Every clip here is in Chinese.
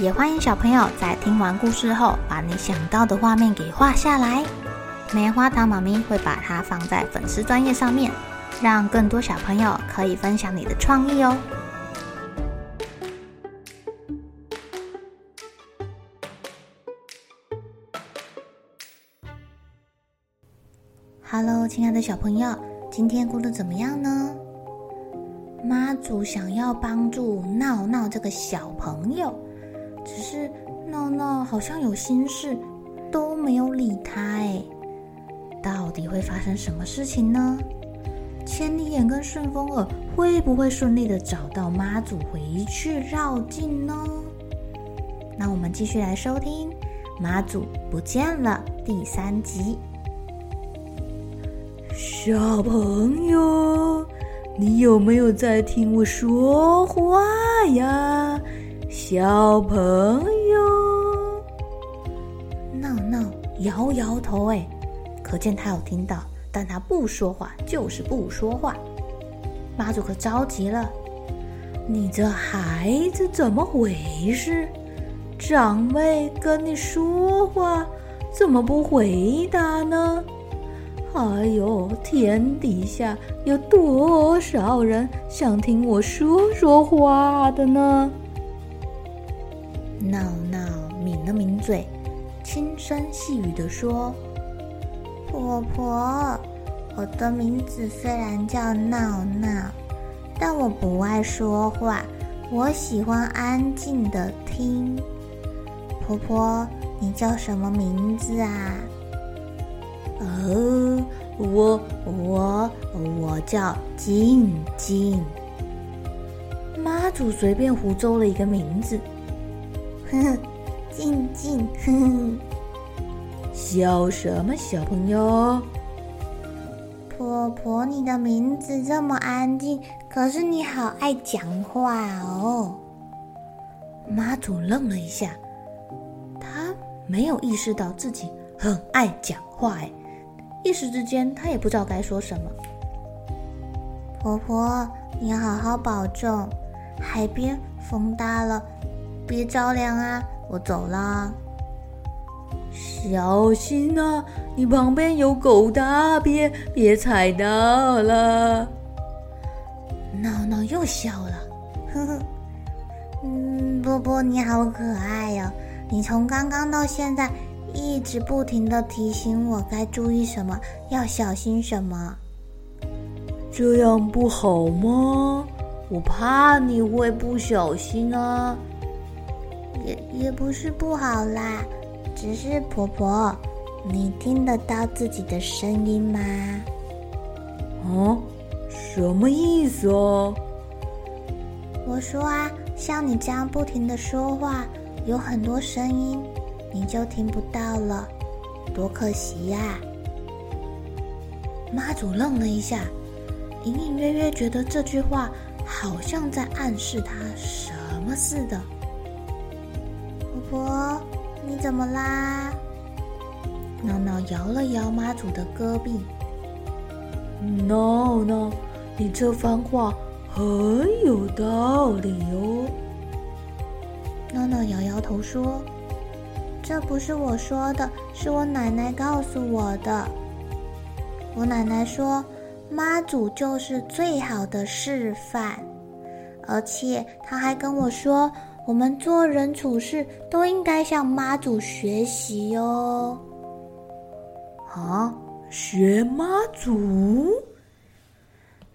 也欢迎小朋友在听完故事后，把你想到的画面给画下来。棉花糖妈咪会把它放在粉丝专页上面，让更多小朋友可以分享你的创意哦。Hello，亲爱的小朋友，今天过得怎么样呢？妈祖想要帮助闹闹这个小朋友，只是闹闹好像有心事，都没有理他。哎，到底会发生什么事情呢？千里眼跟顺风耳会不会顺利的找到妈祖回去绕境呢？那我们继续来收听《妈祖不见了》第三集。小朋友，你有没有在听我说话呀？小朋友，闹闹摇摇头，哎，可见他有听到，但他不说话，就是不说话。妈祖可着急了，你这孩子怎么回事？长辈跟你说话，怎么不回答呢？哎呦，天底下有多少人想听我说说话的呢？闹闹抿了抿嘴，轻声细语地说：“婆婆，我的名字虽然叫闹闹，但我不爱说话，我喜欢安静的听。婆婆，你叫什么名字啊？”哦，我我我叫静静。妈祖随便胡诌了一个名字，呵呵，静静，呵呵。笑什么，小朋友？婆婆，你的名字这么安静，可是你好爱讲话哦。妈祖愣了一下，她没有意识到自己很爱讲话，哎。一时之间，她也不知道该说什么。婆婆，你要好好保重，海边风大了，别着凉啊！我走了，小心啊！你旁边有狗大便，别踩到了。闹闹又笑了，呵呵，嗯，波波你好可爱哟、哦！你从刚刚到现在。一直不停地提醒我该注意什么，要小心什么。这样不好吗？我怕你会不小心啊。也也不是不好啦，只是婆婆，你听得到自己的声音吗？啊？什么意思哦？我说啊，像你这样不停的说话，有很多声音。你就听不到了，多可惜呀！妈祖愣了一下，隐隐约约觉得这句话好像在暗示他什么似的。婆婆，你怎么啦？闹闹摇了摇妈祖的胳臂。闹闹，你这番话很有道理哟。闹闹摇摇头说。这不是我说的，是我奶奶告诉我的。我奶奶说，妈祖就是最好的示范，而且她还跟我说，我们做人处事都应该向妈祖学习哟。啊，学妈祖？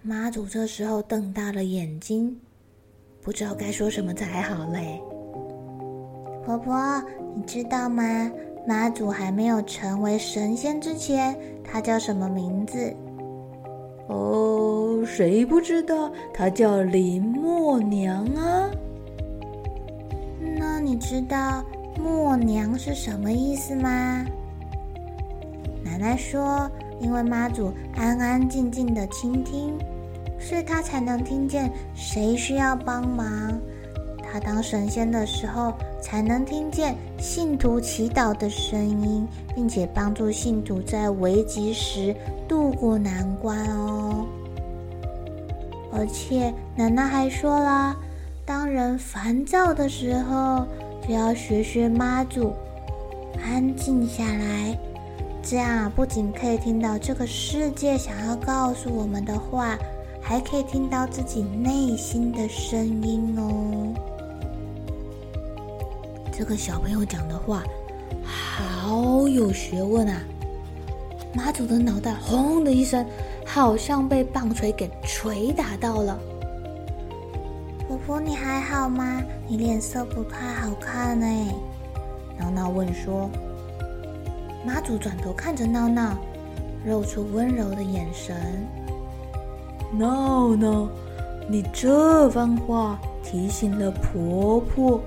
妈祖这时候瞪大了眼睛，不知道该说什么才好嘞。婆婆，你知道吗？妈祖还没有成为神仙之前，她叫什么名字？哦，谁不知道？她叫林默娘啊。知道默娘是什么意思吗？奶奶说，因为妈祖安安静静的倾听，所以她才能听见谁需要帮忙。她当神仙的时候，才能听见信徒祈祷的声音，并且帮助信徒在危急时渡过难关哦。而且奶奶还说了，当人烦躁的时候，就要学学妈祖，安静下来。这样不仅可以听到这个世界想要告诉我们的话，还可以听到自己内心的声音哦。这个小朋友讲的话好有学问啊！妈祖的脑袋轰的一声，好像被棒槌给捶打到了。婆，你还好吗？你脸色不太好看呢。闹闹问说。妈祖转头看着闹闹，露出温柔的眼神。闹闹，你这番话提醒了婆婆。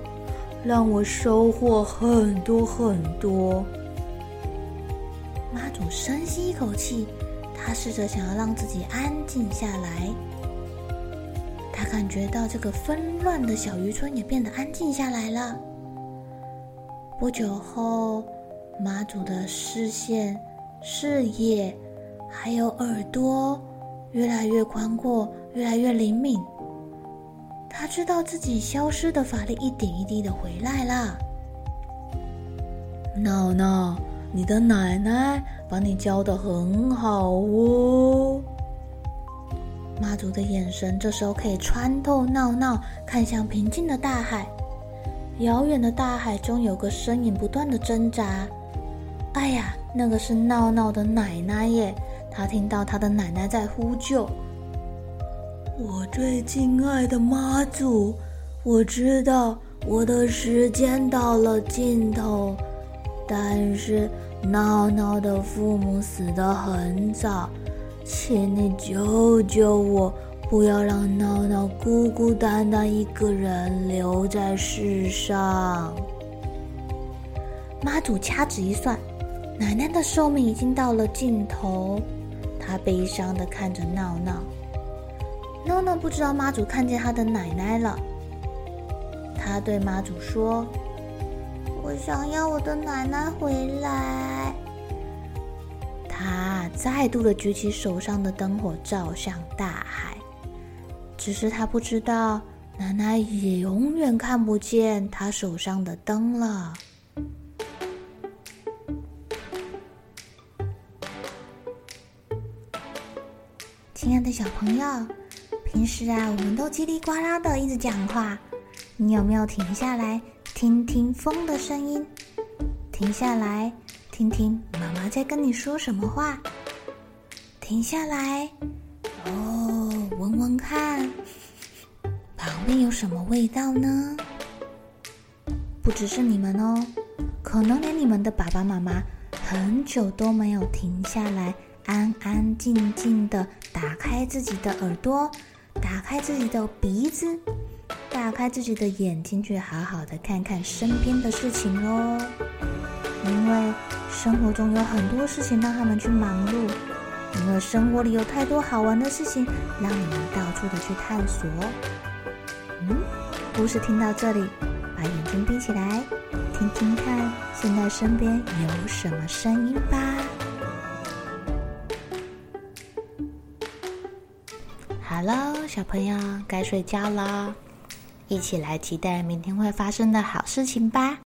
让我收获很多很多。妈祖深吸一口气，她试着想要让自己安静下来。感觉到这个纷乱的小渔村也变得安静下来了。不久后，妈祖的视线、视野还有耳朵越来越宽阔，越来越灵敏。他知道自己消失的法力一点一滴的回来了。闹闹，你的奶奶把你教得很好哦。妈祖的眼神这时候可以穿透闹闹，看向平静的大海。遥远的大海中有个身影不断的挣扎。哎呀，那个是闹闹的奶奶耶！他听到他的奶奶在呼救。我最敬爱的妈祖，我知道我的时间到了尽头，但是闹闹的父母死得很早，请你救救我，不要让闹闹孤孤单单一个人留在世上。妈祖掐指一算，奶奶的寿命已经到了尽头，她悲伤的看着闹闹。闹闹不知道妈祖看见他的奶奶了，他对妈祖说：“我想要我的奶奶回来。”再度的举起手上的灯火，照向大海。只是他不知道，奶奶也永远看不见他手上的灯了。亲爱的小朋友。平时啊，我们都叽里呱啦的一直讲话，你有没有停下来听听风的声音？停下来听听妈妈在跟你说什么话？停下来，哦，闻闻看，旁边有什么味道呢？不只是你们哦，可能连你们的爸爸妈妈很久都没有停下来，安安静静的打开自己的耳朵。打开自己的鼻子，打开自己的眼睛，去好好的看看身边的事情哦。因为生活中有很多事情让他们去忙碌，因为生活里有太多好玩的事情，让你们到处的去探索。嗯，故事听到这里，把眼睛闭起来，听听看，现在身边有什么声音吧。好了，小朋友该睡觉了，一起来期待明天会发生的好事情吧。